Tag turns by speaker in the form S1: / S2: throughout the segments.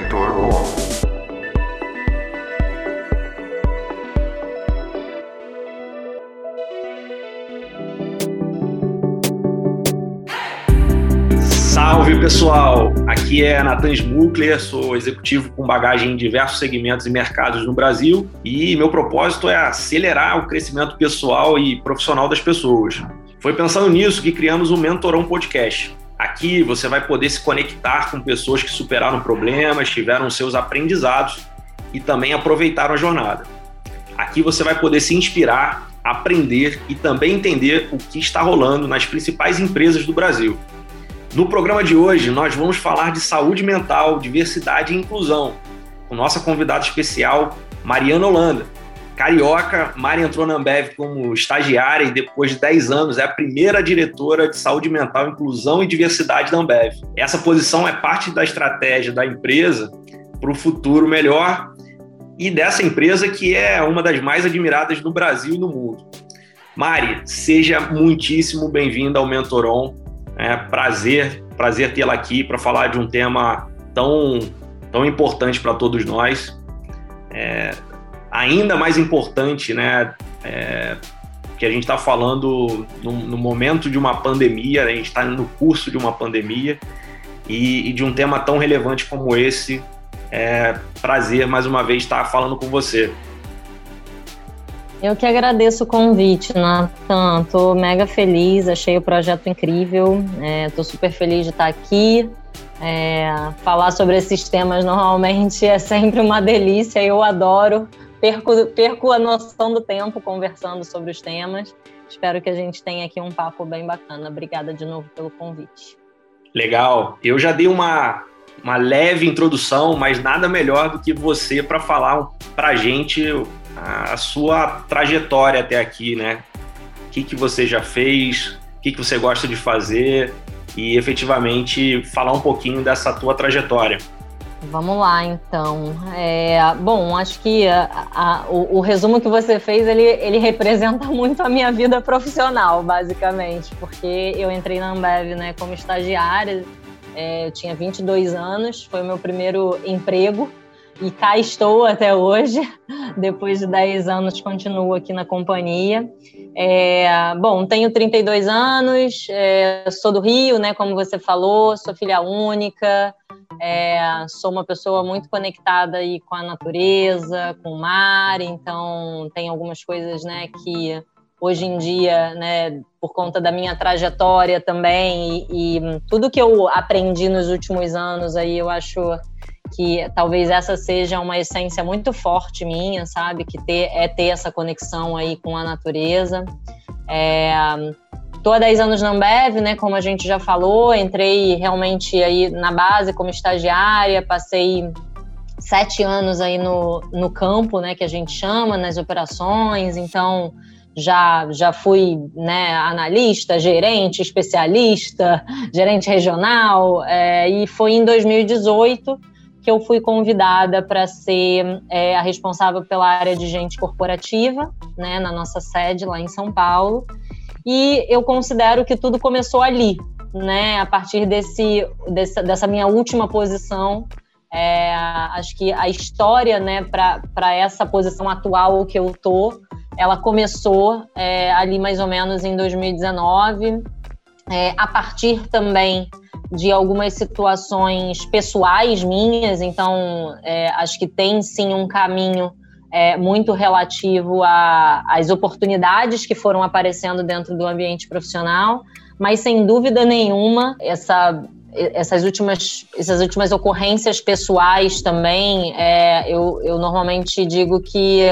S1: Mentor.
S2: Salve pessoal, aqui é Nathan Smukler, sou executivo com bagagem em diversos segmentos e mercados no Brasil e meu propósito é acelerar o crescimento pessoal e profissional das pessoas. Foi pensando nisso que criamos o Mentorão Podcast. Aqui você vai poder se conectar com pessoas que superaram problemas, tiveram seus aprendizados e também aproveitaram a jornada. Aqui você vai poder se inspirar, aprender e também entender o que está rolando nas principais empresas do Brasil. No programa de hoje, nós vamos falar de saúde mental, diversidade e inclusão, com nossa convidada especial, Mariana Holanda. Carioca, Mari entrou na Ambev como estagiária e depois de 10 anos é a primeira diretora de saúde mental, inclusão e diversidade da Ambev. Essa posição é parte da estratégia da empresa para o futuro melhor e dessa empresa que é uma das mais admiradas no Brasil e no mundo. Mari, seja muitíssimo bem-vinda ao Mentoron. É prazer, prazer tê-la aqui para falar de um tema tão, tão importante para todos nós. É, ainda mais importante, né? É, que a gente está falando no, no, momento de uma pandemia, a gente está no curso de uma pandemia e, e, de um tema tão relevante como esse. É prazer mais uma vez estar falando com você.
S3: Eu que agradeço o convite, Nathan. Estou mega feliz, achei o projeto incrível. É, super feliz de estar aqui. É, falar sobre esses temas normalmente é sempre uma delícia, eu adoro perco, perco a noção do tempo conversando sobre os temas. Espero que a gente tenha aqui um papo bem bacana. Obrigada de novo pelo convite.
S2: Legal. Eu já dei uma, uma leve introdução, mas nada melhor do que você para falar para a gente a sua trajetória até aqui, né? O que, que você já fez, o que, que você gosta de fazer e efetivamente falar um pouquinho dessa tua trajetória.
S3: Vamos lá, então. É, bom, acho que a, a, o, o, resumo que você fez, ele, ele representa muito a minha vida profissional, basicamente, porque eu entrei na Ambev né, como estagiária, é, eu tinha 22 anos, foi o meu primeiro emprego, e cá estou até hoje, depois de 10 anos continuo aqui na companhia. É, bom, tenho 32 anos, é, sou do Rio, né, como você falou, sou filha única, é, sou uma pessoa muito conectada aí com a natureza, com o mar, então tem algumas coisas, né, que hoje em dia, né, por conta da minha trajetória também e, e tudo que eu aprendi nos últimos anos aí, eu acho que talvez essa seja uma essência muito forte minha, sabe? Que ter, é ter essa conexão aí com a natureza. É, Tô há 10 anos na Ambev, né? Como a gente já falou, entrei realmente aí na base como estagiária, passei sete anos aí no, no campo, né? Que a gente chama, nas operações, então já, já fui né, analista, gerente, especialista, gerente regional, é, e foi em 2018 que eu fui convidada para ser é, a responsável pela área de gente corporativa, né, na nossa sede lá em São Paulo. E eu considero que tudo começou ali, né? A partir desse, dessa, dessa minha última posição. É, acho que a história, né, para essa posição atual que eu tô, ela começou é, ali mais ou menos em 2019, é, a partir também de algumas situações pessoais minhas, então é, acho que tem sim um caminho é, muito relativo às oportunidades que foram aparecendo dentro do ambiente profissional, mas sem dúvida nenhuma essa essas últimas, essas últimas ocorrências pessoais também, é, eu, eu normalmente digo que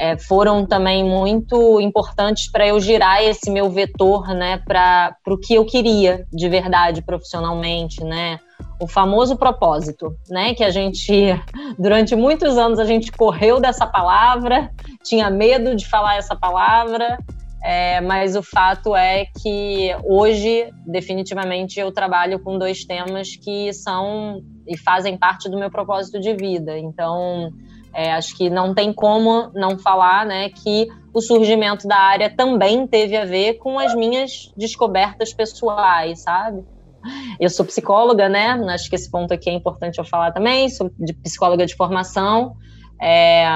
S3: é, foram também muito importantes para eu girar esse meu vetor né, para o que eu queria de verdade profissionalmente, né? o famoso propósito, né? Que a gente, durante muitos anos, a gente correu dessa palavra, tinha medo de falar essa palavra, é, mas o fato é que hoje, definitivamente, eu trabalho com dois temas que são e fazem parte do meu propósito de vida. Então, é, acho que não tem como não falar, né, que o surgimento da área também teve a ver com as minhas descobertas pessoais, sabe? eu sou psicóloga, né? Acho que esse ponto aqui é importante eu falar também. Sou de psicóloga de formação. É,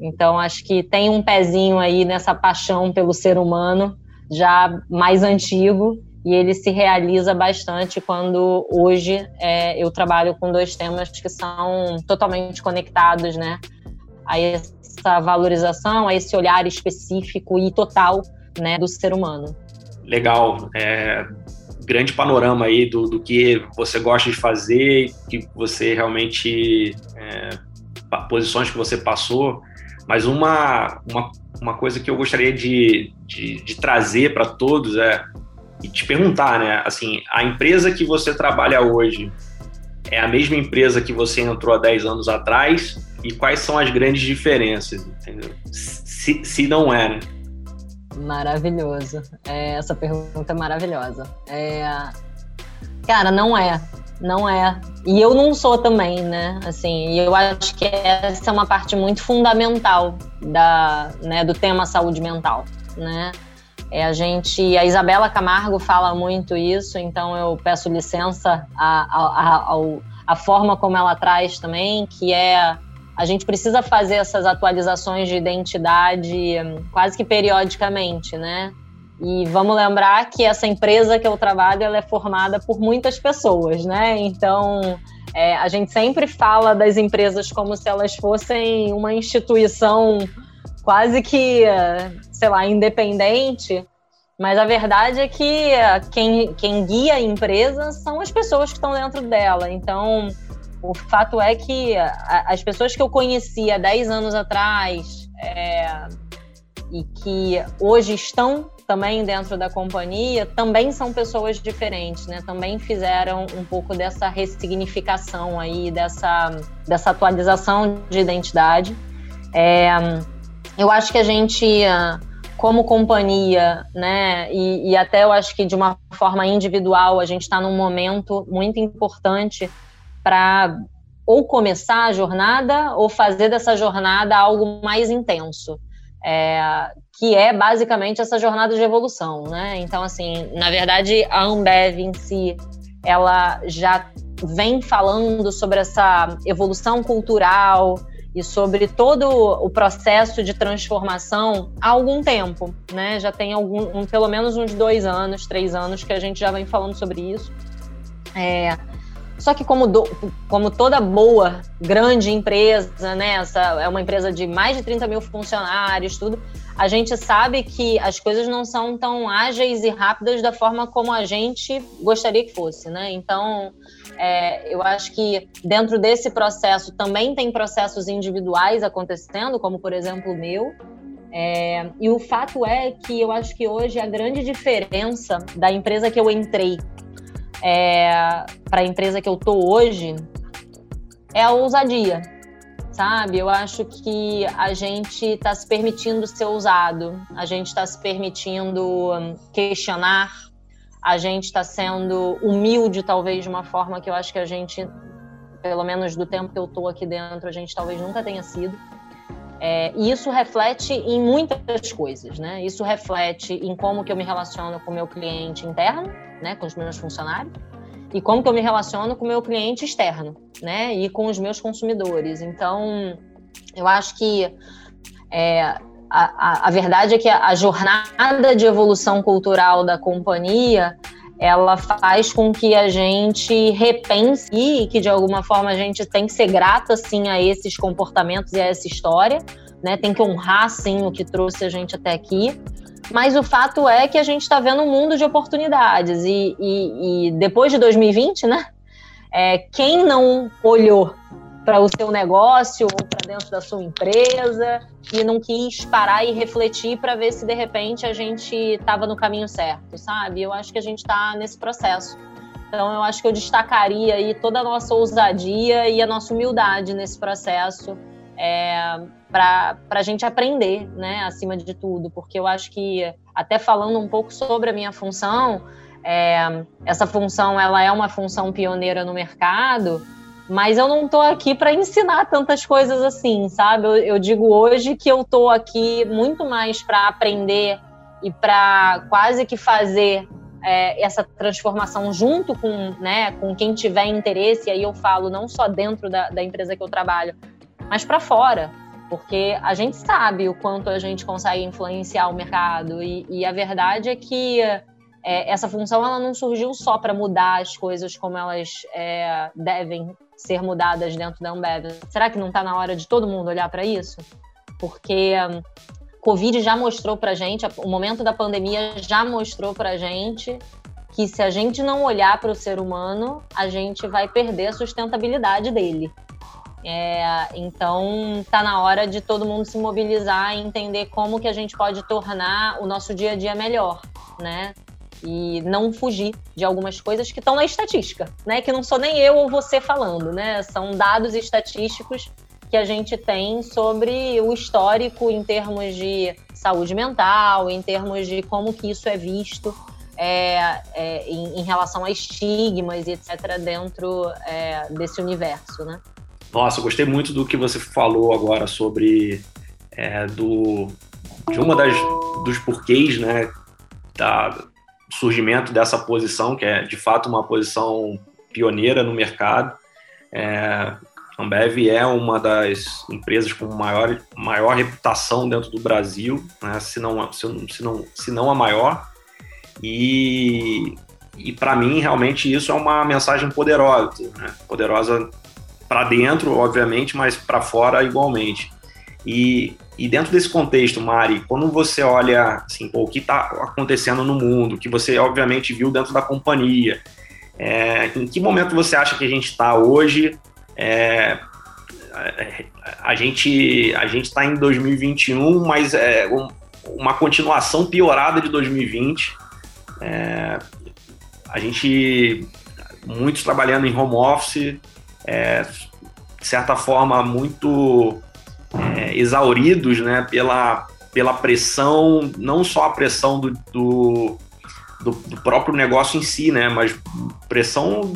S3: então, acho que tem um pezinho aí nessa paixão pelo ser humano, já mais antigo, e ele se realiza bastante quando hoje é, eu trabalho com dois temas que são totalmente conectados, né? A essa valorização, a esse olhar específico e total né, do ser humano.
S2: Legal. É, grande panorama aí do, do que você gosta de fazer, que você realmente. É, posições que você passou. Mas uma, uma, uma coisa que eu gostaria de, de, de trazer para todos é e te perguntar, né? Assim, a empresa que você trabalha hoje é a mesma empresa que você entrou há 10 anos atrás? E quais são as grandes diferenças, entendeu? Se, se não é, né?
S3: Maravilhoso. É, essa pergunta é maravilhosa. É, cara, não é. Não é. E eu não sou também, né? Assim, eu acho que essa é uma parte muito fundamental da, né, do tema saúde mental, né? É a gente, a Isabela Camargo fala muito isso, então eu peço licença a, a, a forma como ela traz também, que é a gente precisa fazer essas atualizações de identidade hum, quase que periodicamente, né? E vamos lembrar que essa empresa que eu trabalho ela é formada por muitas pessoas, né? Então é, a gente sempre fala das empresas como se elas fossem uma instituição quase que, sei lá, independente. Mas a verdade é que quem, quem guia a empresa são as pessoas que estão dentro dela. Então, o fato é que as pessoas que eu conhecia 10 anos atrás é, e que hoje estão também dentro da companhia também são pessoas diferentes, né? Também fizeram um pouco dessa ressignificação aí, dessa, dessa atualização de identidade. É, eu acho que a gente, como companhia, né, e, e até eu acho que de uma forma individual, a gente está num momento muito importante para ou começar a jornada ou fazer dessa jornada algo mais intenso. É, que é basicamente essa jornada de evolução, né? Então, assim, na verdade, a Ambev em si, ela já vem falando sobre essa evolução cultural e sobre todo o processo de transformação há algum tempo, né? Já tem algum, um, pelo menos uns dois anos, três anos que a gente já vem falando sobre isso. É, só que como, do, como toda boa, grande empresa, né? Essa é uma empresa de mais de 30 mil funcionários, tudo. A gente sabe que as coisas não são tão ágeis e rápidas da forma como a gente gostaria que fosse, né? Então, é, eu acho que dentro desse processo também tem processos individuais acontecendo, como por exemplo o meu, é, e o fato é que eu acho que hoje a grande diferença da empresa que eu entrei é, para a empresa que eu tô hoje é a ousadia, sabe? Eu acho que a gente está se permitindo ser ousado, a gente está se permitindo hum, questionar, a gente está sendo humilde, talvez, de uma forma que eu acho que a gente, pelo menos do tempo que eu tô aqui dentro, a gente talvez nunca tenha sido. É, e isso reflete em muitas coisas, né? Isso reflete em como que eu me relaciono com o meu cliente interno, né, com os meus funcionários, e como que eu me relaciono com o meu cliente externo, né, e com os meus consumidores. Então, eu acho que é, a, a, a, verdade é que a, jornada de evolução cultural da companhia ela faz com que a gente repense e que de alguma forma a gente tem que ser grata sim a esses comportamentos e a essa história, né? Tem que honrar sim o que trouxe a gente até aqui. Mas o fato é que a gente está vendo um mundo de oportunidades e, e, e depois de 2020, né? É, quem não olhou para o seu negócio ou para dentro da sua empresa e não quis parar e refletir para ver se de repente a gente estava no caminho certo, sabe? Eu acho que a gente está nesse processo. Então eu acho que eu destacaria aí toda a nossa ousadia e a nossa humildade nesse processo é, para a gente aprender, né, acima de tudo, porque eu acho que até falando um pouco sobre a minha função, é, essa função ela é uma função pioneira no mercado mas eu não estou aqui para ensinar tantas coisas assim, sabe? Eu, eu digo hoje que eu estou aqui muito mais para aprender e para quase que fazer é, essa transformação junto com, né, com quem tiver interesse, e aí eu falo não só dentro da, da empresa que eu trabalho, mas para fora, porque a gente sabe o quanto a gente consegue influenciar o mercado, e, e a verdade é que é, essa função ela não surgiu só para mudar as coisas como elas é, devem ser mudadas dentro da Ambev. Será que não está na hora de todo mundo olhar para isso? Porque Covid já mostrou para gente, o momento da pandemia já mostrou para gente que se a gente não olhar para o ser humano, a gente vai perder a sustentabilidade dele. É, então, está na hora de todo mundo se mobilizar e entender como que a gente pode tornar o nosso dia a dia melhor, né? E não fugir de algumas coisas que estão na estatística, né? Que não sou nem eu ou você falando, né? São dados estatísticos que a gente tem sobre o histórico em termos de saúde mental, em termos de como que isso é visto é, é, em, em, relação a estigmas e etc. dentro é, desse universo, né?
S2: Nossa, eu gostei muito do que você falou agora sobre é, do de uma das dos porquês, né, da surgimento dessa posição que é de fato uma posição pioneira no mercado. É, a Ambev é uma das empresas com maior, maior reputação dentro do Brasil, né? se, não, se, se, não, se não a maior. E, e para mim, realmente, isso é uma mensagem poderosa. Né? Poderosa para dentro, obviamente, mas para fora igualmente. E, e dentro desse contexto, Mari, quando você olha assim, pô, o que está acontecendo no mundo, que você obviamente viu dentro da companhia, é, em que momento você acha que a gente está hoje é, a gente a gente está em 2021, mas é um, uma continuação piorada de 2020. É, a gente muitos trabalhando em home office, é, de certa forma muito é, exauridos, né, pela pela pressão, não só a pressão do, do, do, do próprio negócio em si, né, mas pressão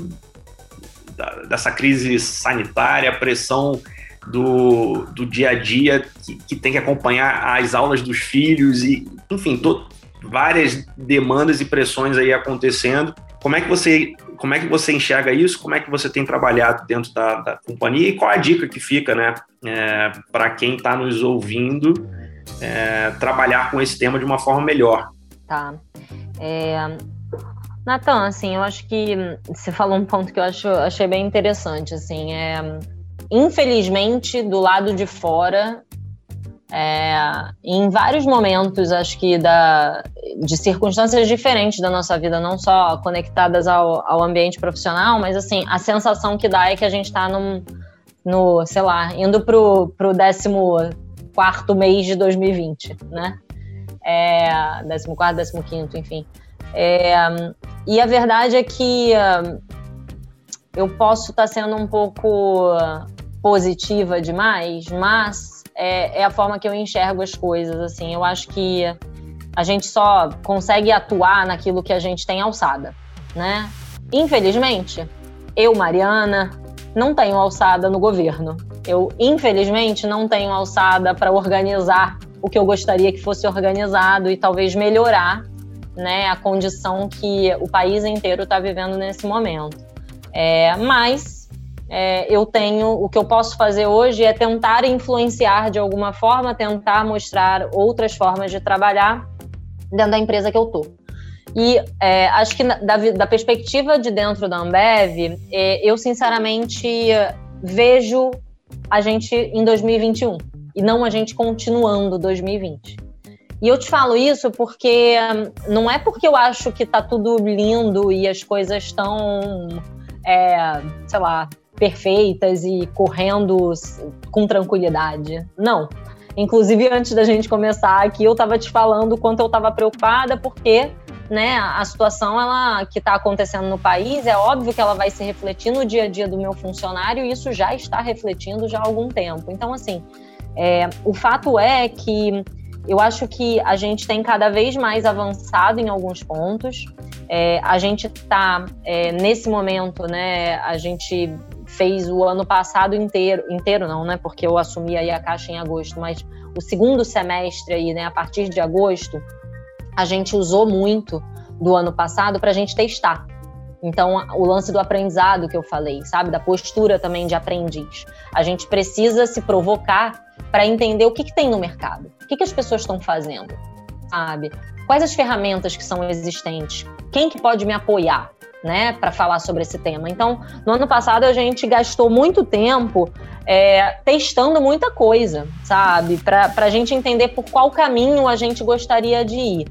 S2: dessa crise sanitária, pressão do, do dia a dia que, que, tem que acompanhar as aulas dos filhos e, enfim, to, várias demandas e pressões aí acontecendo. Como é que você como é que você enxerga isso? Como é que você tem trabalhado dentro da, da companhia e qual a dica que fica, né, é, para quem está nos ouvindo é, trabalhar com esse tema de uma forma melhor?
S3: Tá. É, Natan, assim, eu acho que você falou um ponto que eu acho, achei bem interessante, assim, é, infelizmente, do lado de fora, é, em vários momentos, acho que da, de circunstâncias diferentes da nossa vida, não só conectadas ao, ao ambiente profissional, mas assim, a sensação que dá é que a gente está no, sei lá, indo pro, pro 14 quarto mês de 2020, né? É, 14, 15, enfim. É, e a verdade é que eu posso estar tá sendo um pouco positiva demais, mas é, é, a forma que eu enxergo as coisas. Assim, eu acho que a gente só consegue atuar naquilo que a gente tem alçada, né? Infelizmente, eu, Mariana, não tenho alçada no governo. Eu, infelizmente, não tenho alçada para organizar o que eu gostaria que fosse organizado e talvez melhorar né, a condição que o país inteiro está vivendo nesse momento. É, mas é, eu tenho, o que eu posso fazer hoje é tentar influenciar de alguma forma, tentar mostrar outras formas de trabalhar dentro da empresa que eu estou. E é, acho que da, da, perspectiva de dentro da Ambev, é, eu sinceramente vejo a gente em 2021 e não a gente continuando 2020. E eu te falo isso porque não é porque eu acho que tá tudo lindo e as coisas estão, é, sei lá, perfeitas e correndo com tranquilidade. Não. Inclusive, antes da gente começar aqui, eu estava te falando o quanto eu estava preocupada, porque né, a situação ela, que está acontecendo no país, é óbvio que ela vai se refletir no dia a dia do meu funcionário e isso já está refletindo já há algum tempo. Então, assim, é, o fato é que eu acho que a gente tem cada vez mais avançado em alguns pontos. É, a gente está é, nesse momento, né? A gente fez o ano passado inteiro, inteiro não, né? Porque eu assumi aí a caixa em agosto, mas o segundo semestre aí, né? A partir de agosto, a gente usou muito do ano passado para a gente testar. Então, o lance do aprendizado que eu falei, sabe? Da postura também de aprendiz. A gente precisa se provocar para entender o que, que, tem no mercado, o que, que as pessoas estão fazendo, sabe? Quais as ferramentas que são existentes, quem que pode me apoiar, né, para falar sobre esse tema. Então, no ano passado a gente gastou muito tempo é, testando muita coisa, sabe, para a gente entender por qual caminho a gente gostaria de ir.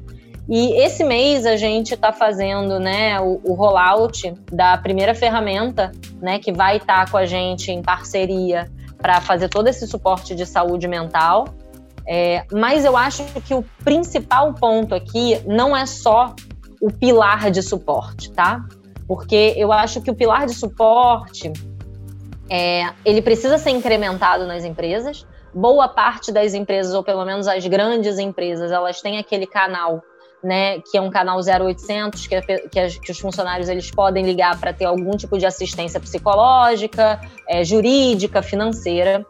S3: E esse mês a gente está fazendo né, o, o, rollout da primeira ferramenta, né, que vai estar tá com a gente em parceria para fazer todo esse suporte de saúde mental. É, mas eu acho que o principal ponto aqui não é só o pilar de suporte, tá? Porque eu acho que o pilar de suporte é, ele precisa ser incrementado nas empresas. Boa parte das empresas, ou pelo menos as grandes empresas, elas têm aquele canal né, que é um canal 0800, que, é, que, é, que os funcionários eles podem ligar para ter algum tipo de assistência psicológica, é, jurídica, financeira.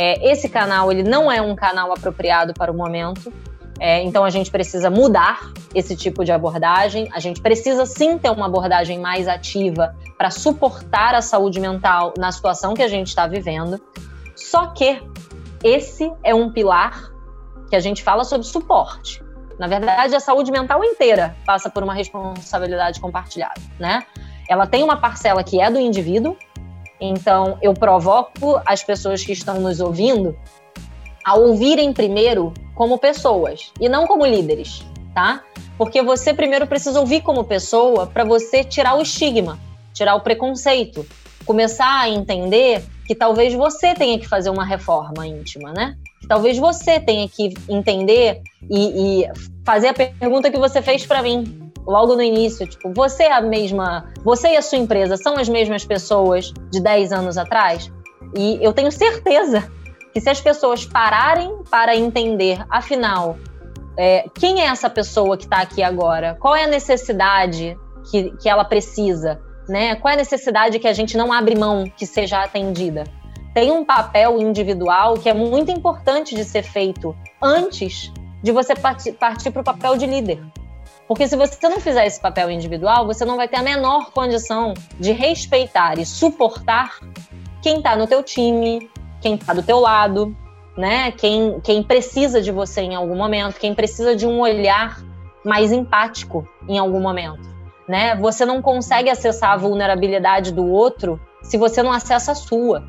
S3: É, esse canal ele não é um canal apropriado para o momento, é, então a gente precisa mudar esse tipo de abordagem. A gente precisa sim ter uma abordagem mais ativa para suportar a saúde mental na situação que a gente está vivendo. Só que esse é um pilar que a gente fala sobre suporte. Na verdade, a saúde mental inteira passa por uma responsabilidade compartilhada, né? Ela tem uma parcela que é do indivíduo, então eu provoco as pessoas que estão nos ouvindo a ouvirem primeiro como pessoas e não como líderes, tá? Porque você primeiro precisa ouvir como pessoa para você tirar o estigma, tirar o preconceito, começar a entender que talvez você tenha que fazer uma reforma íntima, né? Talvez você tenha que entender e, e fazer a pergunta que você fez para mim logo no início, tipo, você é a mesma, você e a sua empresa são as mesmas pessoas de 10 anos atrás? E eu tenho certeza que se as pessoas pararem para entender, afinal, é, quem é essa pessoa que está aqui agora? Qual é a necessidade que, que ela precisa? né? Qual é a necessidade que a gente não abre mão que seja atendida? Tem um papel individual que é muito importante de ser feito antes de você partir para o papel de líder. Porque se você não fizer esse papel individual, você não vai ter a menor condição de respeitar e suportar quem está no teu time, quem está do teu lado, né? Quem, quem precisa de você em algum momento, quem precisa de um olhar mais empático em algum momento né? Você não consegue acessar a vulnerabilidade do outro se você não acessa a sua.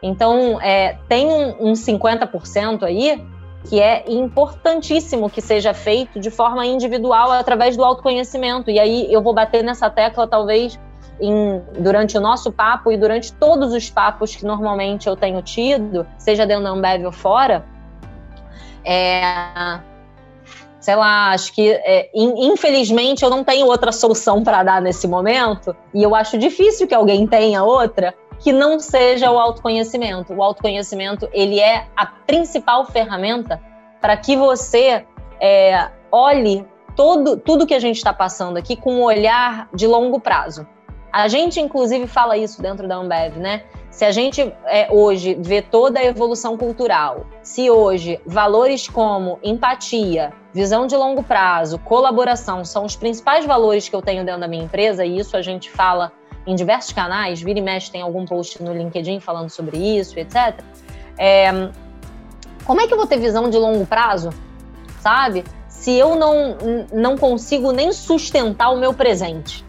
S3: Então, é, tem um, um 50% aí que é importantíssimo que seja feito de forma individual através do autoconhecimento. E aí eu vou bater nessa tecla talvez em, durante o nosso papo e durante todos os papos que normalmente eu tenho tido, seja dentro da Ambev ou fora, é, sei lá, acho que é, infelizmente eu não tenho outra solução para dar nesse momento e eu acho difícil que alguém tenha outra que não seja o autoconhecimento. O autoconhecimento ele é a principal ferramenta para que você é, olhe todo, tudo que a gente está passando aqui com um olhar de longo prazo. A gente, inclusive, fala isso dentro da Ambev, né? Se a gente é, hoje vê toda a evolução cultural, se hoje valores como empatia, visão de longo prazo, colaboração são os principais valores que eu tenho dentro da minha empresa, e isso a gente fala em diversos canais, vira e mexe tem algum post no LinkedIn falando sobre isso, etc. É, como é que eu vou ter visão de longo prazo, sabe? Se eu não, não consigo nem sustentar o meu presente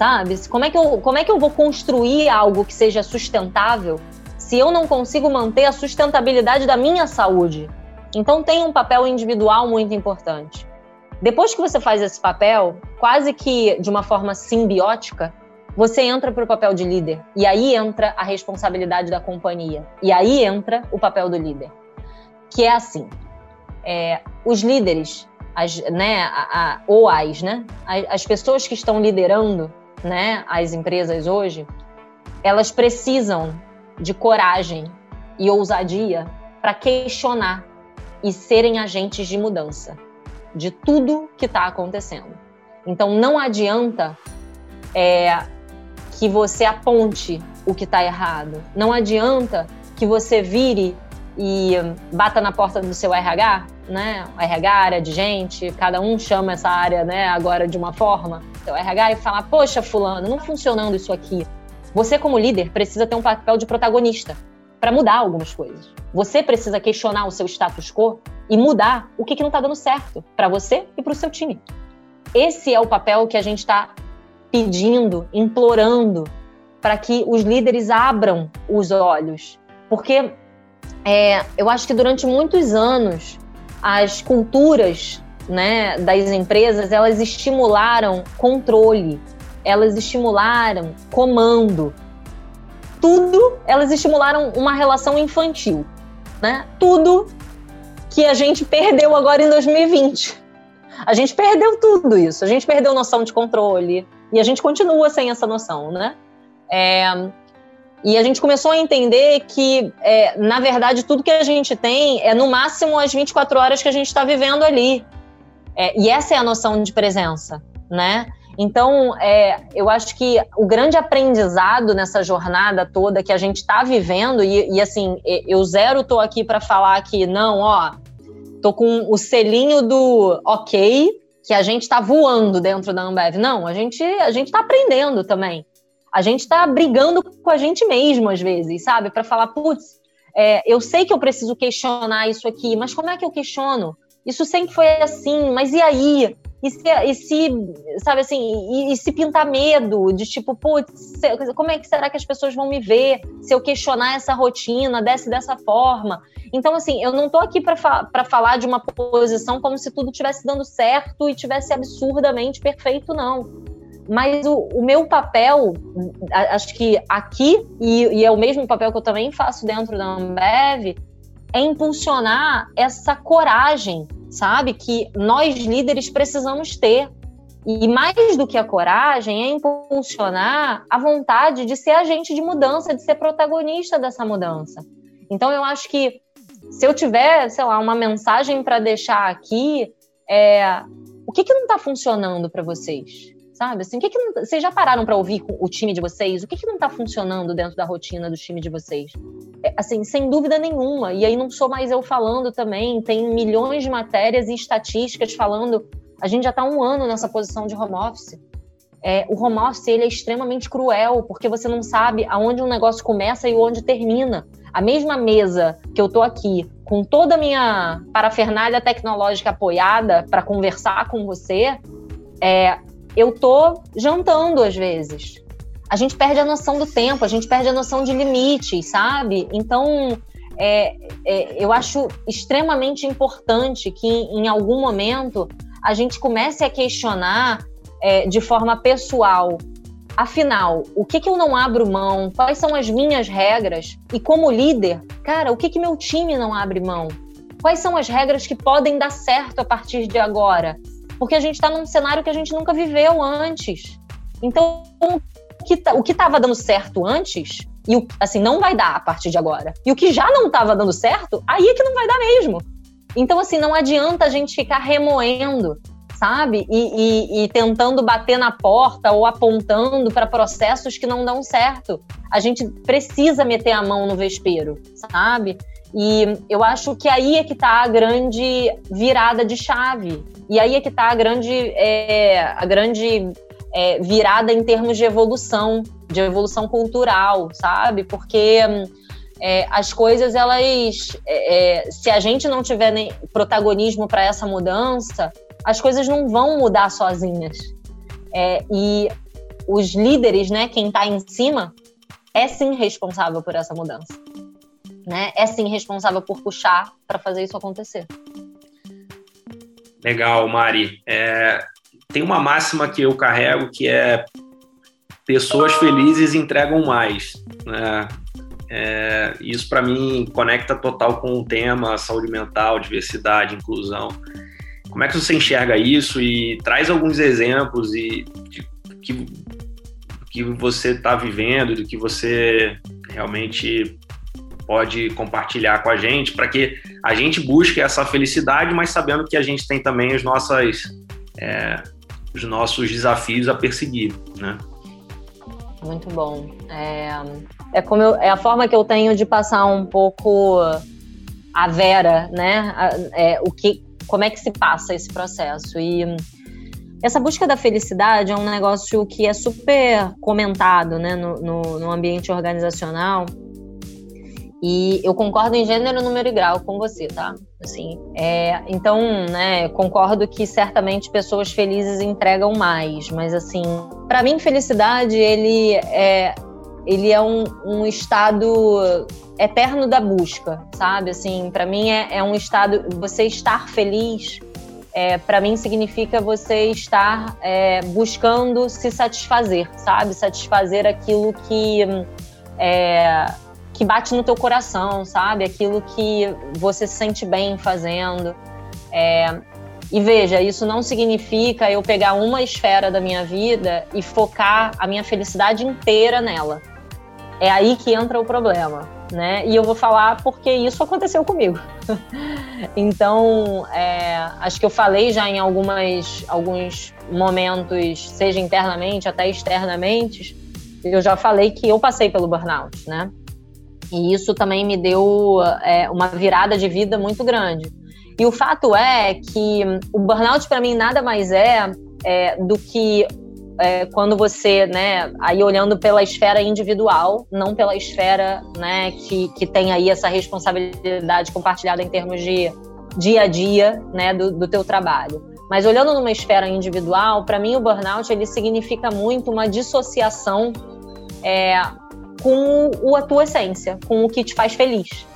S3: sabe? Como é, que eu, como é que eu vou construir algo que seja sustentável se eu não consigo manter a sustentabilidade da minha saúde? Então tem um papel individual muito importante. Depois que você faz esse papel, quase que de uma forma simbiótica, você entra para o papel de líder. E aí entra a responsabilidade da companhia. E aí entra o papel do líder. Que é assim: é, os líderes, as, né, a, a, ou as, né, as, as pessoas que estão liderando, né, as empresas hoje, elas precisam de coragem e ousadia para questionar e serem agentes de mudança de tudo que está acontecendo. Então não adianta é, que você aponte o que está errado. Não adianta que você vire e bata na porta do seu RH, né? RH, área de gente, cada um chama essa área, né, agora de uma forma. Seu RH e fala: "Poxa, fulano, não funcionando isso aqui. Você como líder precisa ter um papel de protagonista para mudar algumas coisas. Você precisa questionar o seu status quo e mudar o que, que não está dando certo para você e para o seu time. Esse é o papel que a gente está pedindo, implorando para que os líderes abram os olhos. Porque é, eu acho que durante muitos anos as culturas né, das empresas elas estimularam controle, elas estimularam comando, tudo elas estimularam uma relação infantil, né? Tudo que a gente perdeu agora em 2020. A gente perdeu tudo isso. A gente perdeu noção de controle e a gente continua sem essa noção, né? É, e a gente começou a entender que, é, na verdade, tudo que a gente tem é no máximo as 24 horas que a gente está vivendo ali. É, e essa é a noção de presença, né? Então, é, eu acho que o grande aprendizado nessa jornada toda que a gente está vivendo, e, e, assim, eu zero tô aqui para falar que, não, ó, tô com o selinho do ok, que a gente está voando dentro da Ambev. Não, a gente a gente está aprendendo também. A gente está brigando com a gente mesmo às vezes, sabe? Para falar, putz, é, eu sei que eu preciso questionar isso aqui, mas como é que eu questiono? Isso sempre foi assim, mas e aí? E se, e se sabe assim, e, e, se pintar medo de tipo, putz, como é que será que as pessoas vão me ver se eu questionar essa rotina, desse dessa forma? Então, assim, eu não tô aqui para fa falar de uma posição como se tudo tivesse dando certo e tivesse absurdamente perfeito, não. Mas o, o meu papel, acho que aqui, e, e é o mesmo papel que eu também faço dentro da Ambev, é impulsionar essa coragem sabe? Que nós líderes precisamos ter. E mais do que a coragem, é impulsionar a vontade de ser agente de mudança, de ser protagonista dessa mudança. Então, eu acho que se eu tiver, sei lá, uma mensagem para deixar aqui, é o que, que não está funcionando para vocês? Sabe? Assim, o que, que não, vocês já pararam para ouvir o time de vocês? O que, que não está funcionando dentro da rotina do time de vocês? É, assim, sem dúvida nenhuma. E aí não sou mais eu falando também. Tem milhões de matérias e estatísticas falando. A gente já está um ano nessa posição de home office. É, o home office ele é extremamente cruel porque você não sabe aonde um negócio começa e onde termina. A mesma mesa que eu tô aqui com toda a minha parafernália tecnológica apoiada para conversar com você, é, eu tô jantando às vezes. A gente perde a noção do tempo, a gente perde a noção de limites, sabe? Então, é, é, eu acho extremamente importante que em algum momento a gente comece a questionar é, de forma pessoal. Afinal, o que, que eu não abro mão? Quais são as minhas regras? E como líder, cara, o que, que meu time não abre mão? Quais são as regras que podem dar certo a partir de agora? Porque a gente está num cenário que a gente nunca viveu antes. Então, o que tá, estava dando certo antes, e o, assim, não vai dar a partir de agora. E o que já não estava dando certo, aí é que não vai dar mesmo. Então, assim, não adianta a gente ficar remoendo, sabe? E, e, e tentando bater na porta ou apontando para processos que não dão certo. A gente precisa meter a mão no vespeiro, sabe? E eu acho que aí é que está a grande virada de chave. E aí é que está a grande, é, a grande é, virada em termos de evolução, de evolução cultural, sabe? Porque é, as coisas, elas. É, é, se a gente não tiver nem protagonismo para essa mudança, as coisas não vão mudar sozinhas. É, e os líderes, né, quem está em cima, é sim responsável por essa mudança né, é sim responsável por puxar para fazer isso acontecer.
S2: Legal, Mari. É, tem uma máxima que eu carrego que é pessoas felizes entregam mais. Né? É, isso para mim conecta total com o tema saúde mental, diversidade, inclusão. Como é que você enxerga isso e traz alguns exemplos e de, que que você está vivendo, do que você realmente pode compartilhar com a gente para que a gente busque essa felicidade, mas sabendo que a gente tem também as nossas, é, os nossos desafios a perseguir, né?
S3: Muito bom. É, é como eu, é a forma que eu tenho de passar um pouco a Vera, né? É, o que, como é que se passa esse processo. E essa busca da felicidade é um negócio que é super comentado né, no, no, no ambiente organizacional. E eu concordo em gênero, número e grau com você, tá? Assim, é, então, né, concordo que certamente pessoas felizes entregam mais, mas assim, para mim felicidade ele é ele é um, um estado eterno da busca, sabe? Assim, para mim é, é, um estado você estar feliz. É, para mim significa você estar é, buscando se satisfazer, sabe? Satisfazer aquilo que é, que bate no teu coração, sabe? Aquilo que você se sente bem fazendo. É, e veja, isso não significa eu pegar uma esfera da minha vida e focar a minha felicidade inteira nela. É aí que entra o problema, né? E eu vou falar porque isso aconteceu comigo. então, é, acho que eu falei já em algumas, alguns momentos, seja internamente até externamente, eu já falei que eu passei pelo burnout, né? E isso também me deu é, uma virada de vida muito grande. E o fato é que o burnout para mim nada mais é, é do que é, quando você, né, aí olhando pela esfera individual, não pela esfera, né, que, que tem aí essa responsabilidade compartilhada em termos de dia a dia, né, do, do teu trabalho. Mas olhando numa esfera individual, para mim o burnout ele significa muito uma dissociação é, com a tua essência, com o que te faz feliz.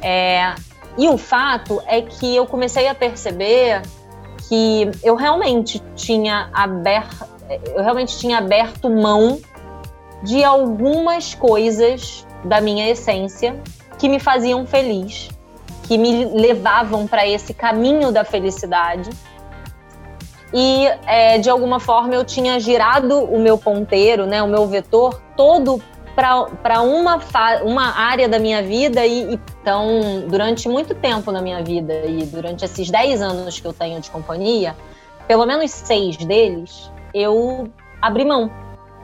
S3: É, e o fato é que eu comecei a perceber que eu realmente tinha aberto, eu realmente tinha aberto mão de algumas coisas da minha essência que me faziam feliz, que me levavam para esse caminho da felicidade. E é, de alguma forma eu tinha girado o meu ponteiro, né, o meu vetor todo para uma, uma área da minha vida e, então durante muito tempo na minha vida e durante esses 10 anos que eu tenho de companhia, pelo menos seis deles, eu abri mão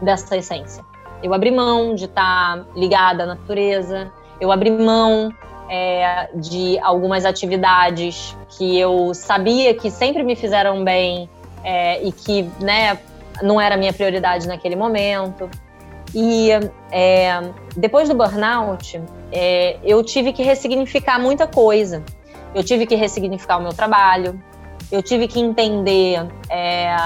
S3: dessa essência. Eu abri mão de estar ligada à natureza, eu abri mão é, de algumas atividades que eu sabia que sempre me fizeram bem é, e que né, não era minha prioridade naquele momento. E é, depois do burnout, é, eu tive que ressignificar muita coisa. Eu tive que ressignificar o meu trabalho, eu tive que entender é,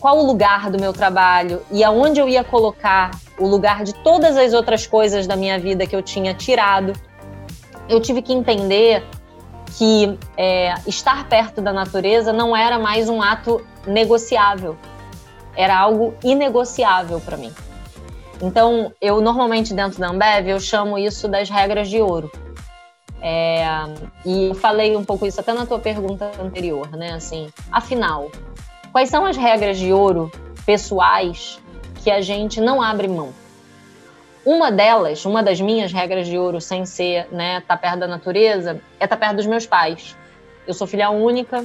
S3: qual o lugar do meu trabalho e aonde eu ia colocar o lugar de todas as outras coisas da minha vida que eu tinha tirado. Eu tive que entender que é, estar perto da natureza não era mais um ato negociável, era algo inegociável para mim. Então, eu normalmente dentro da Ambev, eu chamo isso das regras de ouro. É, e falei um pouco isso até na tua pergunta anterior, né? Assim, afinal, quais são as regras de ouro pessoais que a gente não abre mão? Uma delas, uma das minhas regras de ouro, sem ser, né, tá perto da natureza, é tá perto dos meus pais. Eu sou filha única,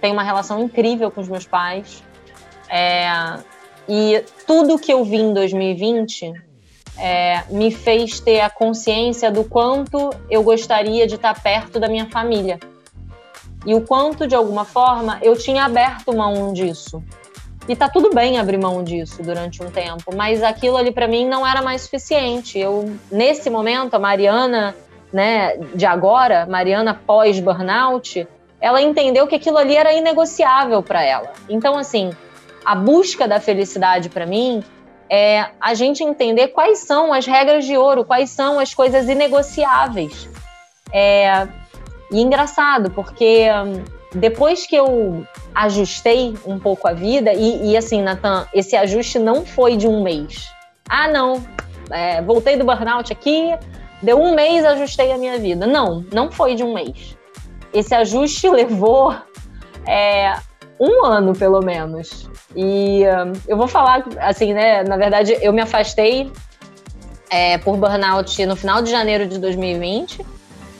S3: tenho uma relação incrível com os meus pais. É, e tudo que eu vi em 2020 é, me fez ter a consciência do quanto eu gostaria de estar perto da minha família. E o quanto, de alguma forma, eu tinha aberto mão disso. E tá tudo bem abrir mão disso durante um tempo, mas aquilo ali para mim não era mais suficiente. Eu, nesse momento, a Mariana, né, de agora, Mariana pós burnout, ela entendeu que aquilo ali era inegociável para ela. Então, assim, a busca da felicidade para mim é a gente entender quais são as regras de ouro, quais são as coisas inegociáveis. É, e engraçado, porque hum, depois que eu ajustei um pouco a vida, e, e assim, Natan, esse ajuste não foi de um mês. Ah, não, é, voltei do burnout aqui, deu um mês, ajustei a minha vida. Não, não foi de um mês. Esse ajuste levou é, um ano, pelo menos. E uh, eu vou falar, assim, né? Na verdade, eu me afastei é, por burnout no final de janeiro de 2020.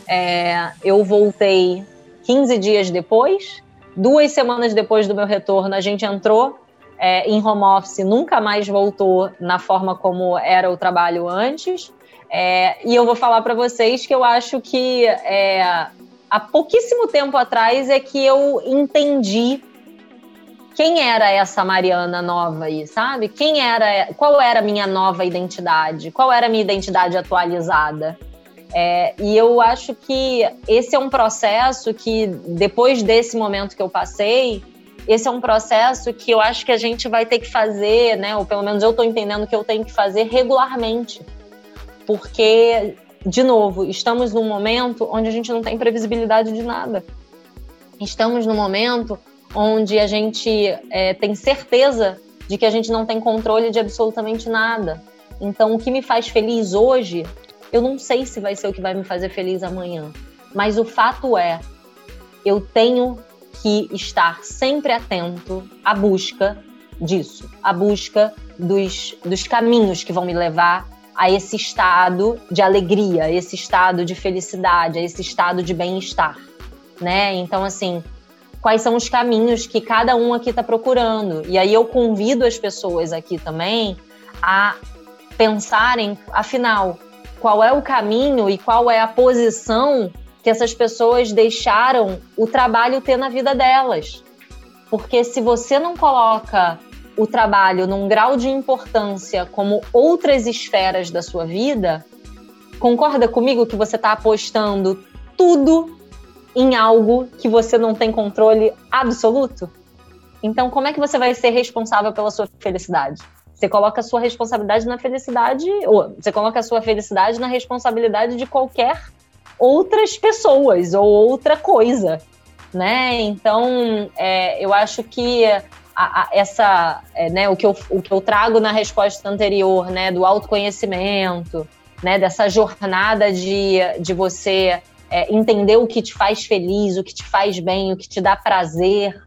S3: É, eu voltei 15 dias depois. Duas semanas depois do meu retorno, a gente entrou é, em home office, nunca mais voltou na forma como era o trabalho antes. É, e eu vou falar para vocês que eu acho que é, há pouquíssimo tempo atrás é que eu entendi quem era essa Mariana nova aí, sabe? Quem era, qual era a minha nova identidade? Qual era a minha identidade atualizada? É, e eu acho que esse é um processo que, depois desse momento que eu passei, esse é um processo que eu acho que a gente vai ter que fazer, né? Ou pelo menos eu estou entendendo que eu tenho que fazer regularmente. Porque, de novo, estamos num momento onde a gente não tem previsibilidade de nada. Estamos num momento onde a gente é, tem certeza de que a gente não tem controle de absolutamente nada. Então, o que me faz feliz hoje, eu não sei se vai ser o que vai me fazer feliz amanhã. Mas o fato é, eu tenho que estar sempre atento à busca disso, à busca dos, dos caminhos que vão me levar a esse estado de alegria, esse estado de felicidade, a esse estado de bem-estar, né? Então, assim, quais são os caminhos que cada um aqui está procurando. E aí eu convido as pessoas aqui também a pensarem, afinal, qual é o caminho e qual é a posição que essas pessoas deixaram o trabalho ter na vida delas. Porque se você não coloca o trabalho num grau de importância como outras esferas da sua vida, concorda comigo que você está apostando tudo em algo que você não tem controle absoluto? Então, como é que você vai ser responsável pela sua felicidade? Você coloca a sua responsabilidade na felicidade, ou você coloca a sua felicidade na responsabilidade de qualquer outras pessoas ou outra coisa, né? Então, é, eu acho que a, a, essa, é, né, o que, eu, o que eu trago na resposta anterior, né, do autoconhecimento, né, dessa jornada de, de você é, entender o que te faz feliz, o que te faz bem, o que te dá prazer,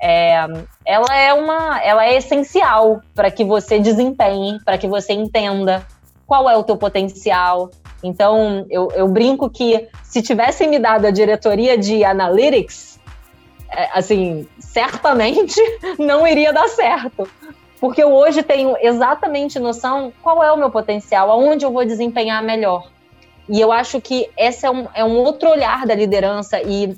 S3: é, ela é uma, ela é essencial para que você desempenhe, para que você entenda qual é o teu potencial. Então, eu, eu brinco que se tivessem me dado a diretoria de analytics, é, assim, certamente não iria dar certo. Porque eu hoje tenho exatamente noção qual é o meu potencial, aonde eu vou desempenhar melhor. E eu acho que esse é um, é um outro olhar da liderança. E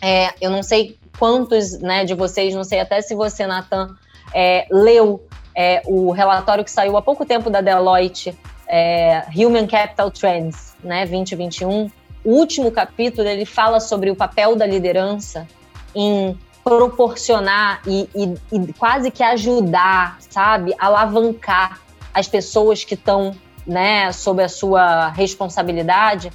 S3: é, eu não sei quantos né, de vocês, não sei até se você, Natan, é, leu é, o relatório que saiu há pouco tempo da Deloitte, é, Human Capital Trends, né, 2021. O último capítulo ele fala sobre o papel da liderança em proporcionar e, e, e quase que ajudar, sabe, alavancar as pessoas que estão né, sob a sua responsabilidade,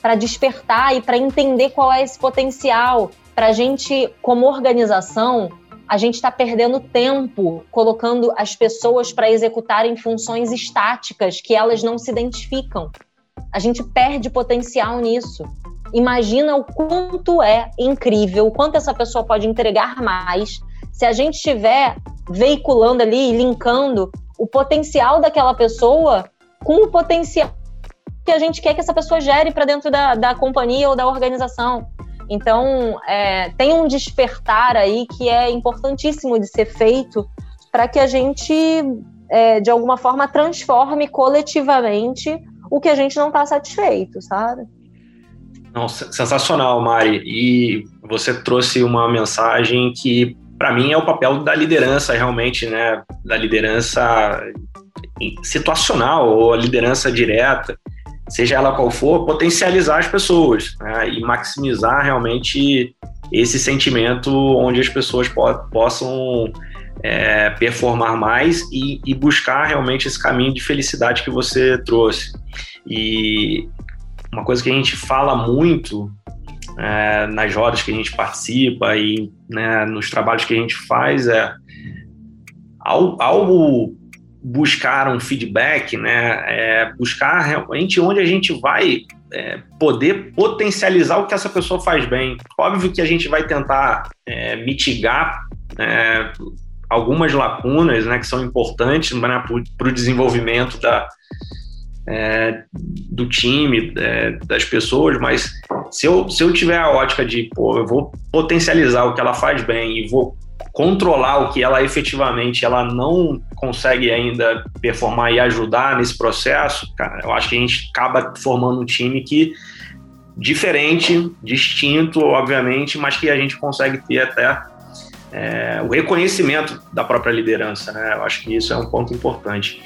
S3: para despertar e para entender qual é esse potencial. Para a gente, como organização, a gente está perdendo tempo colocando as pessoas para executarem funções estáticas que elas não se identificam. A gente perde potencial nisso. Imagina o quanto é incrível, o quanto essa pessoa pode entregar mais se a gente estiver veiculando ali, linkando o potencial daquela pessoa com o potencial que a gente quer que essa pessoa gere para dentro da, da companhia ou da organização. Então, é, tem um despertar aí que é importantíssimo de ser feito para que a gente, é, de alguma forma, transforme coletivamente o que a gente não está satisfeito, sabe?
S2: Não, sensacional, Mari. E você trouxe uma mensagem que, para mim, é o papel da liderança, realmente, né? Da liderança situacional ou a liderança direta, seja ela qual for, potencializar as pessoas né, e maximizar realmente esse sentimento onde as pessoas po possam é, performar mais e, e, buscar realmente esse caminho de felicidade que você trouxe. E uma coisa que a gente fala muito é, nas rodas que a gente participa e né, nos trabalhos que a gente faz é algo buscar um feedback, né, é, buscar realmente onde a gente vai é, poder potencializar o que essa pessoa faz bem. Óbvio que a gente vai tentar é, mitigar é, algumas lacunas né, que são importantes né, para o desenvolvimento da, é, do time, é, das pessoas, mas se eu, se eu tiver a ótica de, pô, eu vou potencializar o que ela faz bem e vou controlar o que ela efetivamente ela não consegue ainda performar e ajudar nesse processo, cara, eu acho que a gente acaba formando um time que diferente, distinto, obviamente, mas que a gente consegue ter até é, o reconhecimento da própria liderança, né? Eu acho que isso é um ponto importante.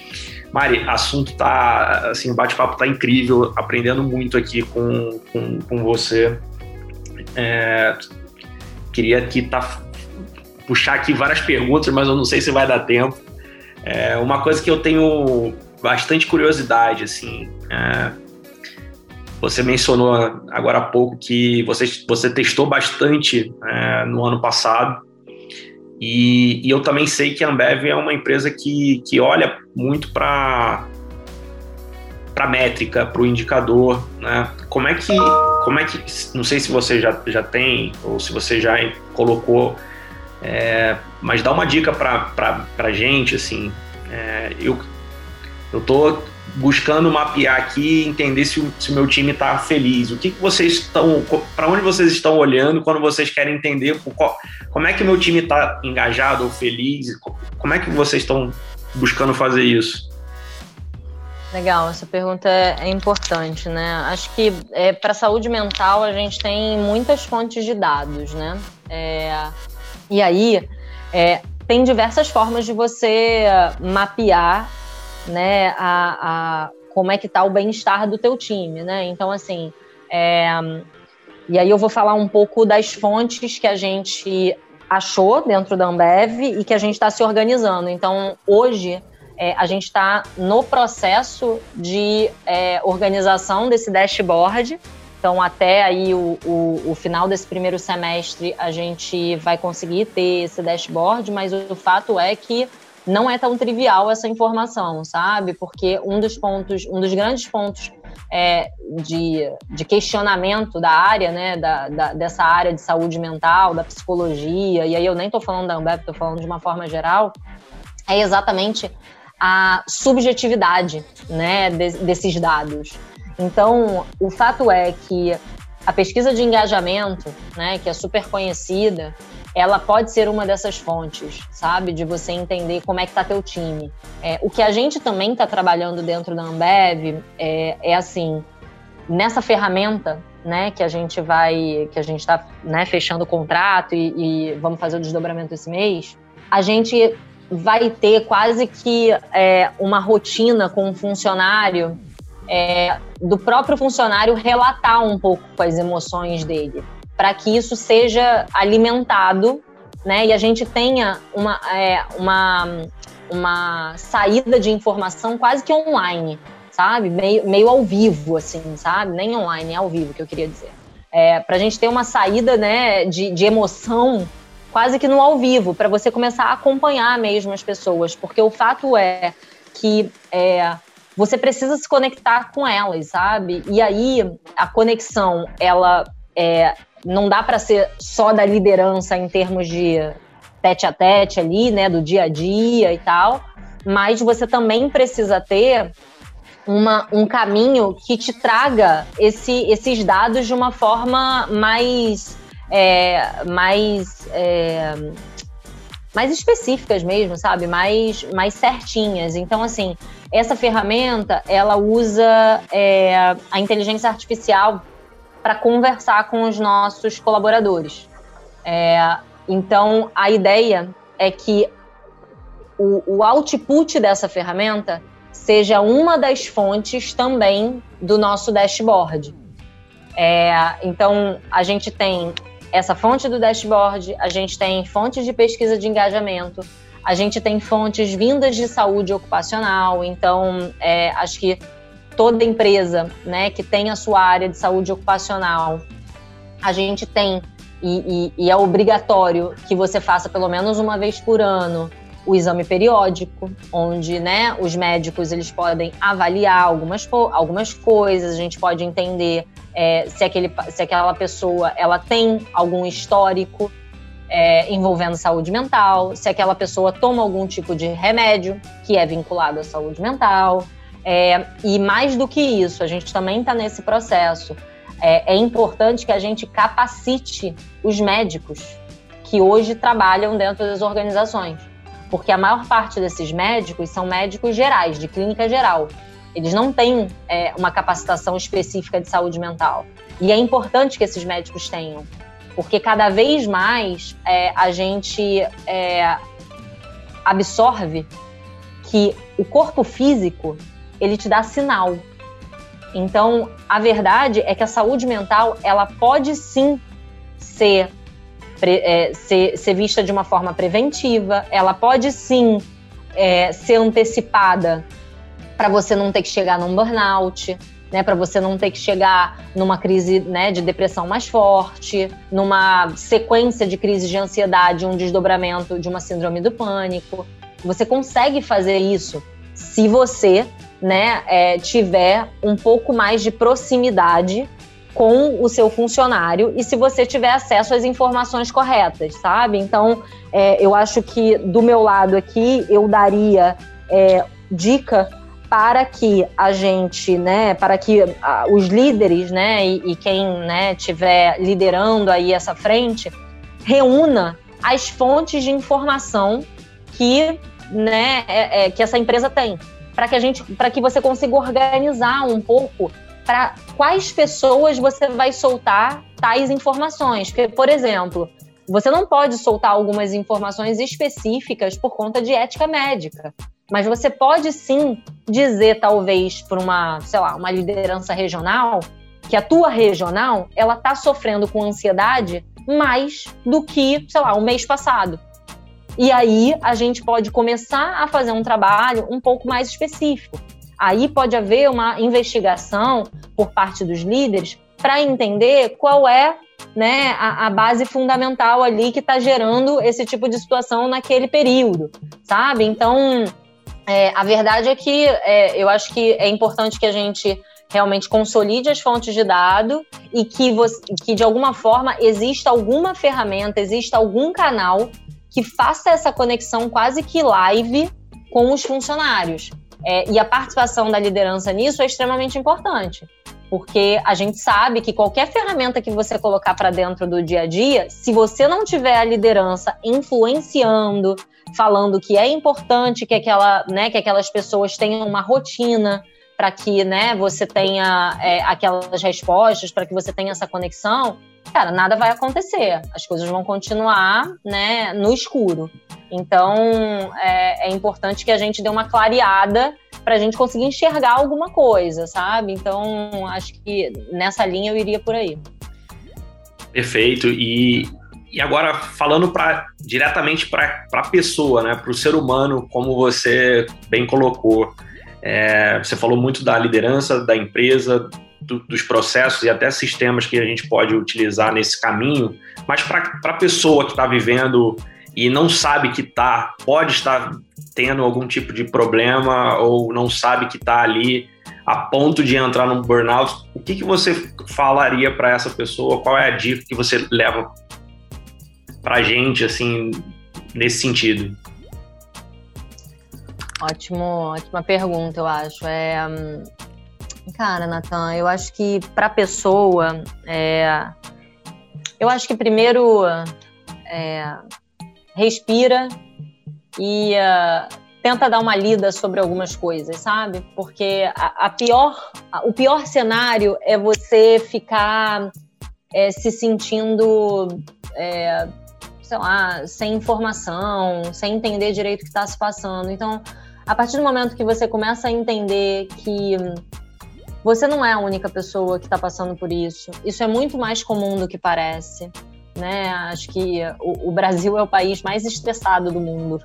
S2: Mari, assunto tá, assim, o bate-papo tá incrível, aprendendo muito aqui com, com, com você. É, queria aqui tá, puxar aqui várias perguntas, mas eu não sei se vai dar tempo. É, uma coisa que eu tenho bastante curiosidade, assim, é, você mencionou agora há pouco que você, você testou bastante é, no ano passado. E, e, eu também sei que a Ambev é uma empresa que, que olha muito para para métrica, para o indicador, né? Como é que como é que não sei se você já, já tem ou se você já colocou, é, mas dá uma dica para para gente assim. É, eu eu tô buscando mapear aqui, entender se o, se meu time está feliz. O que, que vocês estão, para onde vocês estão olhando quando vocês querem entender qual, como é que o meu time está engajado ou feliz? Como é que vocês estão buscando fazer isso?
S3: Legal, essa pergunta é, é importante, né? Acho que é, para saúde mental a gente tem muitas fontes de dados, né? É, e aí é, tem diversas formas de você mapear né, a, a como é que está o bem-estar do teu time, né? Então, assim, é, e aí eu vou falar um pouco das fontes que a gente achou dentro da Ambev e que a gente está se organizando. Então, hoje, é, a gente está no processo de é, organização desse dashboard. Então, até aí o, o, o, final desse primeiro semestre, a gente vai conseguir ter esse dashboard, mas o, fato é que não é tão trivial essa informação, sabe? Porque um dos pontos, um dos grandes pontos é, de, de, questionamento da área, né, da, da, dessa área de saúde mental, da psicologia, e aí eu nem estou falando da Ambev, estou falando de uma forma geral, é exatamente a subjetividade né, de, desses dados. Então, o fato é que a pesquisa de engajamento, né, que é super conhecida, ela pode ser uma dessas fontes, sabe? De você entender como é que tá teu time. É, o que a gente também está trabalhando dentro da Ambev é, é assim, nessa ferramenta, né, que a gente vai, que a gente está né, fechando o contrato e, e, vamos fazer o desdobramento esse mês, a gente vai ter quase que é, uma rotina com o funcionário é, do próprio funcionário relatar um pouco as emoções dele para que isso seja alimentado, né? E a gente tenha uma, é, uma, uma saída de informação quase que online, sabe? Meio, meio ao vivo, assim, sabe? Nem online, é ao vivo que eu queria dizer. É, para a gente ter uma saída né, de, de emoção quase que no ao vivo, para você começar a acompanhar mesmo as pessoas, porque o fato é que é, você precisa se conectar com elas, sabe? E aí a conexão, ela é, não dá para ser só da liderança em termos de tete a tete ali, né, do dia a dia e tal, mas você também precisa ter uma, um caminho que te traga esse, esses dados de uma forma mais é, mais é, mais específicas mesmo, sabe? Mais, mais certinhas. Então, assim, essa ferramenta, ela usa é, a inteligência artificial para conversar com os nossos colaboradores. É, então, a ideia é que o, o output dessa ferramenta seja uma das fontes também do nosso dashboard. É, então, a gente tem essa fonte do dashboard, a gente tem fontes de pesquisa de engajamento, a gente tem fontes vindas de saúde ocupacional. Então, é, acho que toda empresa né, que tem a sua área de saúde ocupacional, a gente tem, e, e, e, é obrigatório que você faça pelo menos uma vez por ano o exame periódico, onde né, os médicos eles podem avaliar algumas, algumas coisas, a gente pode entender é, se, aquele, se aquela pessoa ela tem algum histórico é, envolvendo saúde mental, se aquela pessoa toma algum tipo de remédio que é vinculado à saúde mental. É, e mais do que isso, a gente também está nesse processo. É, é, importante que a gente capacite os médicos que hoje trabalham dentro das organizações. Porque a maior parte desses médicos são médicos gerais, de clínica geral. Eles não têm é, uma capacitação específica de saúde mental. E é importante que esses médicos tenham, porque cada vez mais é, a gente é, absorve que o corpo físico ele te dá sinal. Então, a verdade é que a saúde mental ela pode sim ser, é, ser, ser vista de uma forma preventiva, ela pode sim é, ser antecipada para você não ter que chegar num burnout, né, para você não ter que chegar numa crise né, de depressão mais forte, numa sequência de crises de ansiedade, um desdobramento de uma síndrome do pânico. Você consegue fazer isso se você né, é, tiver um pouco mais de proximidade com o seu funcionário e se você tiver acesso às informações corretas, sabe? Então, é, eu acho que do meu lado aqui eu daria é, dica para que a gente, né, para que a, os líderes, né, e, e quem, né, tiver liderando aí essa frente, reúna as fontes de informação que, né, é, é, que essa empresa tem, para que a gente, para que você consiga organizar um pouco para quais pessoas você vai soltar tais informações. Porque, por exemplo, você não pode soltar algumas informações específicas por conta de ética médica. Mas você pode sim dizer, talvez, para uma, sei lá, uma liderança regional, que a tua regional, ela está sofrendo com ansiedade mais do que, sei lá, o mês passado. E aí a gente pode começar a fazer um trabalho um pouco mais específico. Aí pode haver uma investigação por parte dos líderes para entender qual é né, a, a, base fundamental ali que está gerando esse tipo de situação naquele período, sabe? Então, é, a verdade é que é, eu acho que é importante que a gente realmente consolide as fontes de dado e que, você, que de alguma forma exista alguma ferramenta, exista algum canal que faça essa conexão quase que live com os funcionários. É, e a participação da liderança nisso é extremamente importante, porque a gente sabe que qualquer ferramenta que você colocar para dentro do dia a dia, se você não tiver a liderança influenciando, falando que é importante que, aquela, né, que aquelas pessoas tenham uma rotina para que né, você tenha é, aquelas respostas, para que você tenha essa conexão, cara, nada vai acontecer. As coisas vão continuar né, no escuro. Então, é, é importante que a gente dê uma clareada para a gente conseguir enxergar alguma coisa, sabe? Então, acho que nessa linha eu iria por aí.
S2: Perfeito. E e agora, falando pra, diretamente para a pessoa, né, para o ser humano, como você bem colocou, é, você falou muito da liderança da empresa, do, dos processos e até sistemas que a gente pode utilizar nesse caminho, mas para a pessoa que está vivendo e não sabe que tá, pode estar tendo algum tipo de problema ou não sabe que está ali a ponto de entrar num burnout, o que, que você falaria para essa pessoa? Qual é a dica que você leva para gente, assim, nesse sentido?
S3: Ótimo, ótima pergunta, eu acho. É, hum, cara, Natan, eu acho que para pessoa, é, eu acho que primeiro é, respira e uh, tenta dar uma lida sobre algumas coisas, sabe? Porque a, a pior, a, o pior cenário é você ficar é, se sentindo é, sei lá, sem informação, sem entender direito o que está se passando. Então, a partir do momento que você começa a entender que você não é a única pessoa que está passando por isso, isso é muito mais comum do que parece. Né? Acho que o, o Brasil é o país mais estressado do mundo.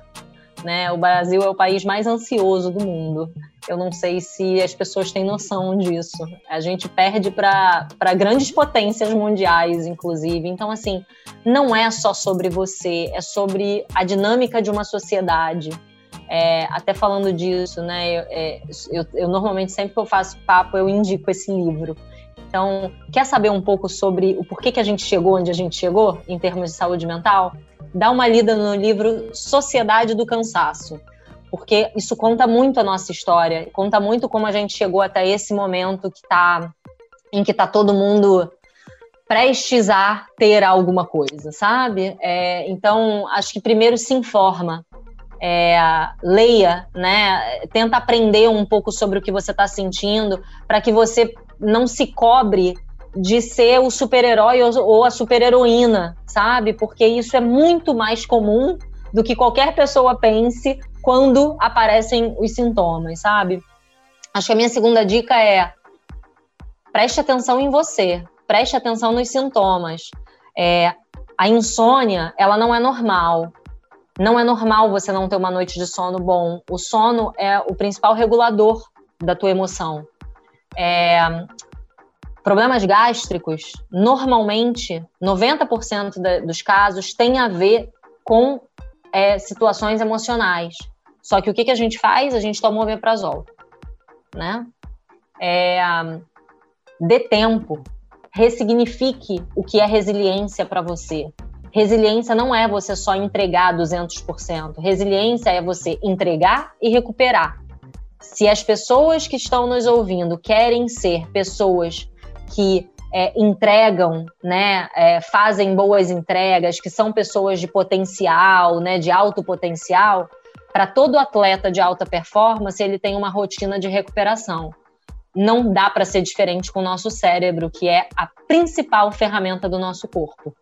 S3: Né? O Brasil é o país mais ansioso do mundo. Eu não sei se as pessoas têm noção disso. A gente perde para grandes potências mundiais, inclusive. Então, assim, não é só sobre você, é sobre a dinâmica de uma sociedade. É, até falando disso, né? Eu, é, eu, eu, normalmente sempre que eu faço papo eu indico esse livro. Então, quer saber um pouco sobre o porquê que a gente chegou onde a gente chegou em termos de saúde mental? Dá uma lida no livro Sociedade do Cansaço, porque isso conta muito a nossa história, conta muito como a gente chegou até esse momento que tá em que está todo mundo prestes a ter alguma coisa, sabe? É, então, acho que primeiro se informa, é, leia, né? Tenta aprender um pouco sobre o que você está sentindo, para que você não se cobre de ser o super-herói ou a super-heroína, sabe? Porque isso é muito mais comum do que qualquer pessoa pense quando aparecem os sintomas, sabe? Acho que a minha segunda dica é preste atenção em você, preste atenção nos sintomas. É, a insônia, ela não é normal. Não é normal você não ter uma noite de sono bom. O sono é o principal regulador da tua emoção. É, problemas gástricos, normalmente, 90% da, dos casos tem a ver com é, situações emocionais. Só que o que, que a gente faz? A gente toma o omeprazol, né? É, dê tempo ressignifique o que é resiliência para você. Resiliência não é você só entregar 200%. Resiliência é você entregar e recuperar. Se as pessoas que estão nos ouvindo querem ser pessoas que é, entregam, né, é, fazem boas entregas, que são pessoas de potencial, né, de alto potencial, para todo atleta de alta performance, ele tem uma rotina de recuperação não dá para ser diferente com o nosso cérebro, que é a principal ferramenta do nosso corpo.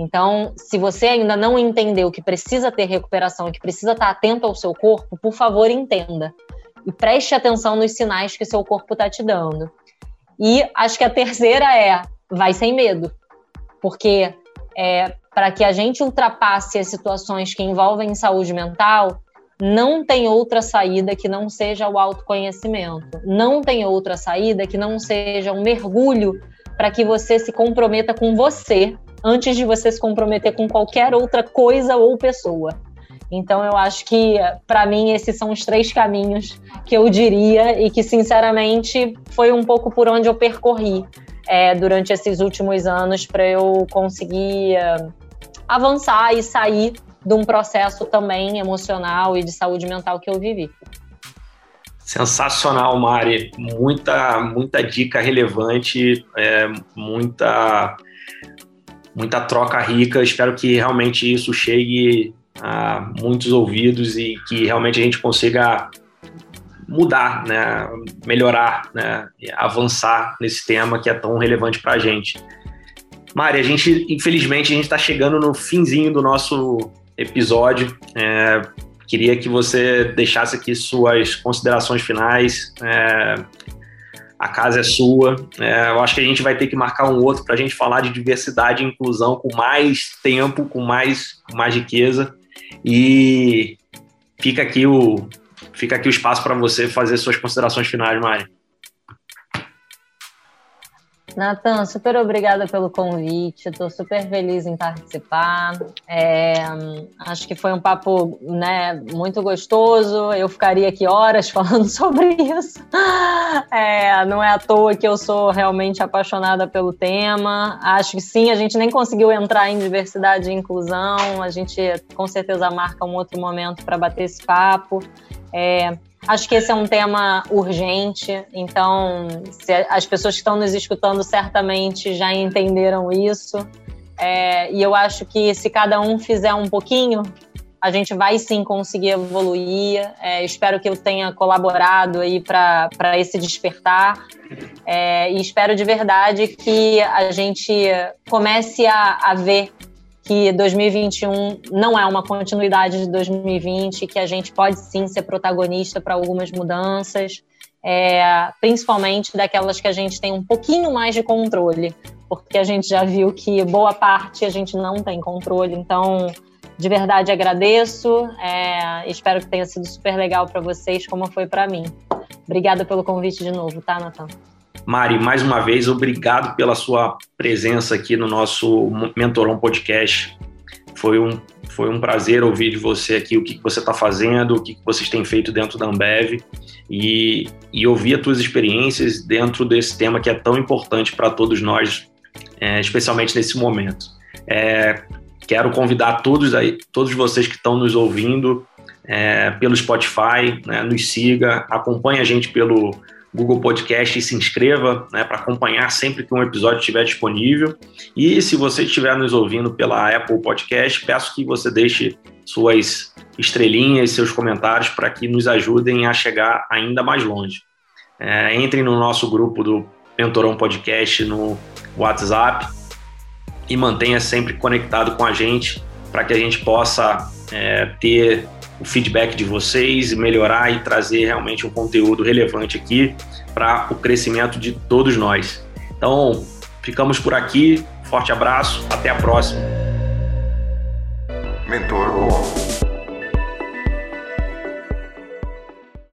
S3: Então, se você ainda não entendeu que precisa ter recuperação e que precisa estar atento ao seu corpo, por favor, entenda. E preste atenção nos sinais que seu corpo está te dando. E acho que a terceira é: vai sem medo. Porque é, para que a gente ultrapasse as situações que envolvem saúde mental, não tem outra saída que não seja o autoconhecimento. Não tem outra saída que não seja um mergulho para que você se comprometa com você antes de você se comprometer com qualquer outra coisa ou pessoa. Então eu acho que para mim esses são os três caminhos que eu diria e que sinceramente foi um pouco por onde eu percorri é, durante esses últimos anos para eu conseguir uh, avançar e sair de um processo também emocional e de saúde mental que eu vivi.
S2: Sensacional, Mari. Muita, muita dica relevante, é, muita, muita troca rica. Espero que realmente isso chegue a muitos ouvidos e que realmente a gente consiga mudar, né, melhorar, né, avançar nesse tema que é tão relevante para a gente. Mari, a gente, infelizmente, a gente está chegando no finzinho do nosso episódio. É, queria que você deixasse aqui suas considerações finais. É, a casa é sua. É, eu acho que a gente vai ter que marcar um outro para a gente falar de diversidade e inclusão com mais tempo, com mais, com mais riqueza. E fica aqui o, fica aqui o espaço para você fazer suas considerações finais, Mari.
S3: Natan, super obrigada pelo convite, estou super feliz em participar. É, acho que foi um papo né, muito gostoso. Eu ficaria aqui horas falando sobre isso. É, não é à toa que eu sou realmente apaixonada pelo tema. Acho que sim, a gente nem conseguiu entrar em diversidade e inclusão. A gente com certeza marca um outro momento para bater esse papo. É, Acho que esse é um tema urgente, então as pessoas que estão nos escutando certamente já entenderam isso. É, e eu acho que se cada um fizer um pouquinho, a gente vai sim conseguir evoluir. É, espero que eu tenha colaborado aí para esse despertar. É, e espero de verdade que a gente comece a, a ver que 2021 não é uma continuidade de 2020, que a gente pode sim ser protagonista para algumas mudanças, é, principalmente daquelas que a gente tem um pouquinho mais de controle, porque a gente já viu que boa parte a gente não tem controle. Então, de verdade agradeço, é, espero que tenha sido super legal para vocês, como foi para mim. Obrigada pelo convite de novo, tá, Natan?
S2: Mari, mais uma vez, obrigado pela sua presença aqui no nosso Mentoron Podcast. Foi um, foi um prazer ouvir de você aqui o que, que você está fazendo, o que, que vocês têm feito dentro da Ambev e, e ouvir as tuas experiências dentro desse tema que é tão importante para todos nós, é, especialmente nesse momento. É, quero convidar todos, aí, todos vocês que estão nos ouvindo é, pelo Spotify, né, nos siga, acompanhe a gente pelo Google Podcast e se inscreva né, para acompanhar sempre que um episódio estiver disponível. E se você estiver nos ouvindo pela Apple Podcast, peço que você deixe suas estrelinhas, seus comentários para que nos ajudem a chegar ainda mais longe. É, entrem no nosso grupo do Mentorão Podcast no WhatsApp e mantenha sempre conectado com a gente para que a gente possa é, ter o feedback de vocês, melhorar e trazer realmente um conteúdo relevante aqui para o crescimento de todos nós. Então, ficamos por aqui. Forte abraço, até a próxima. Mentor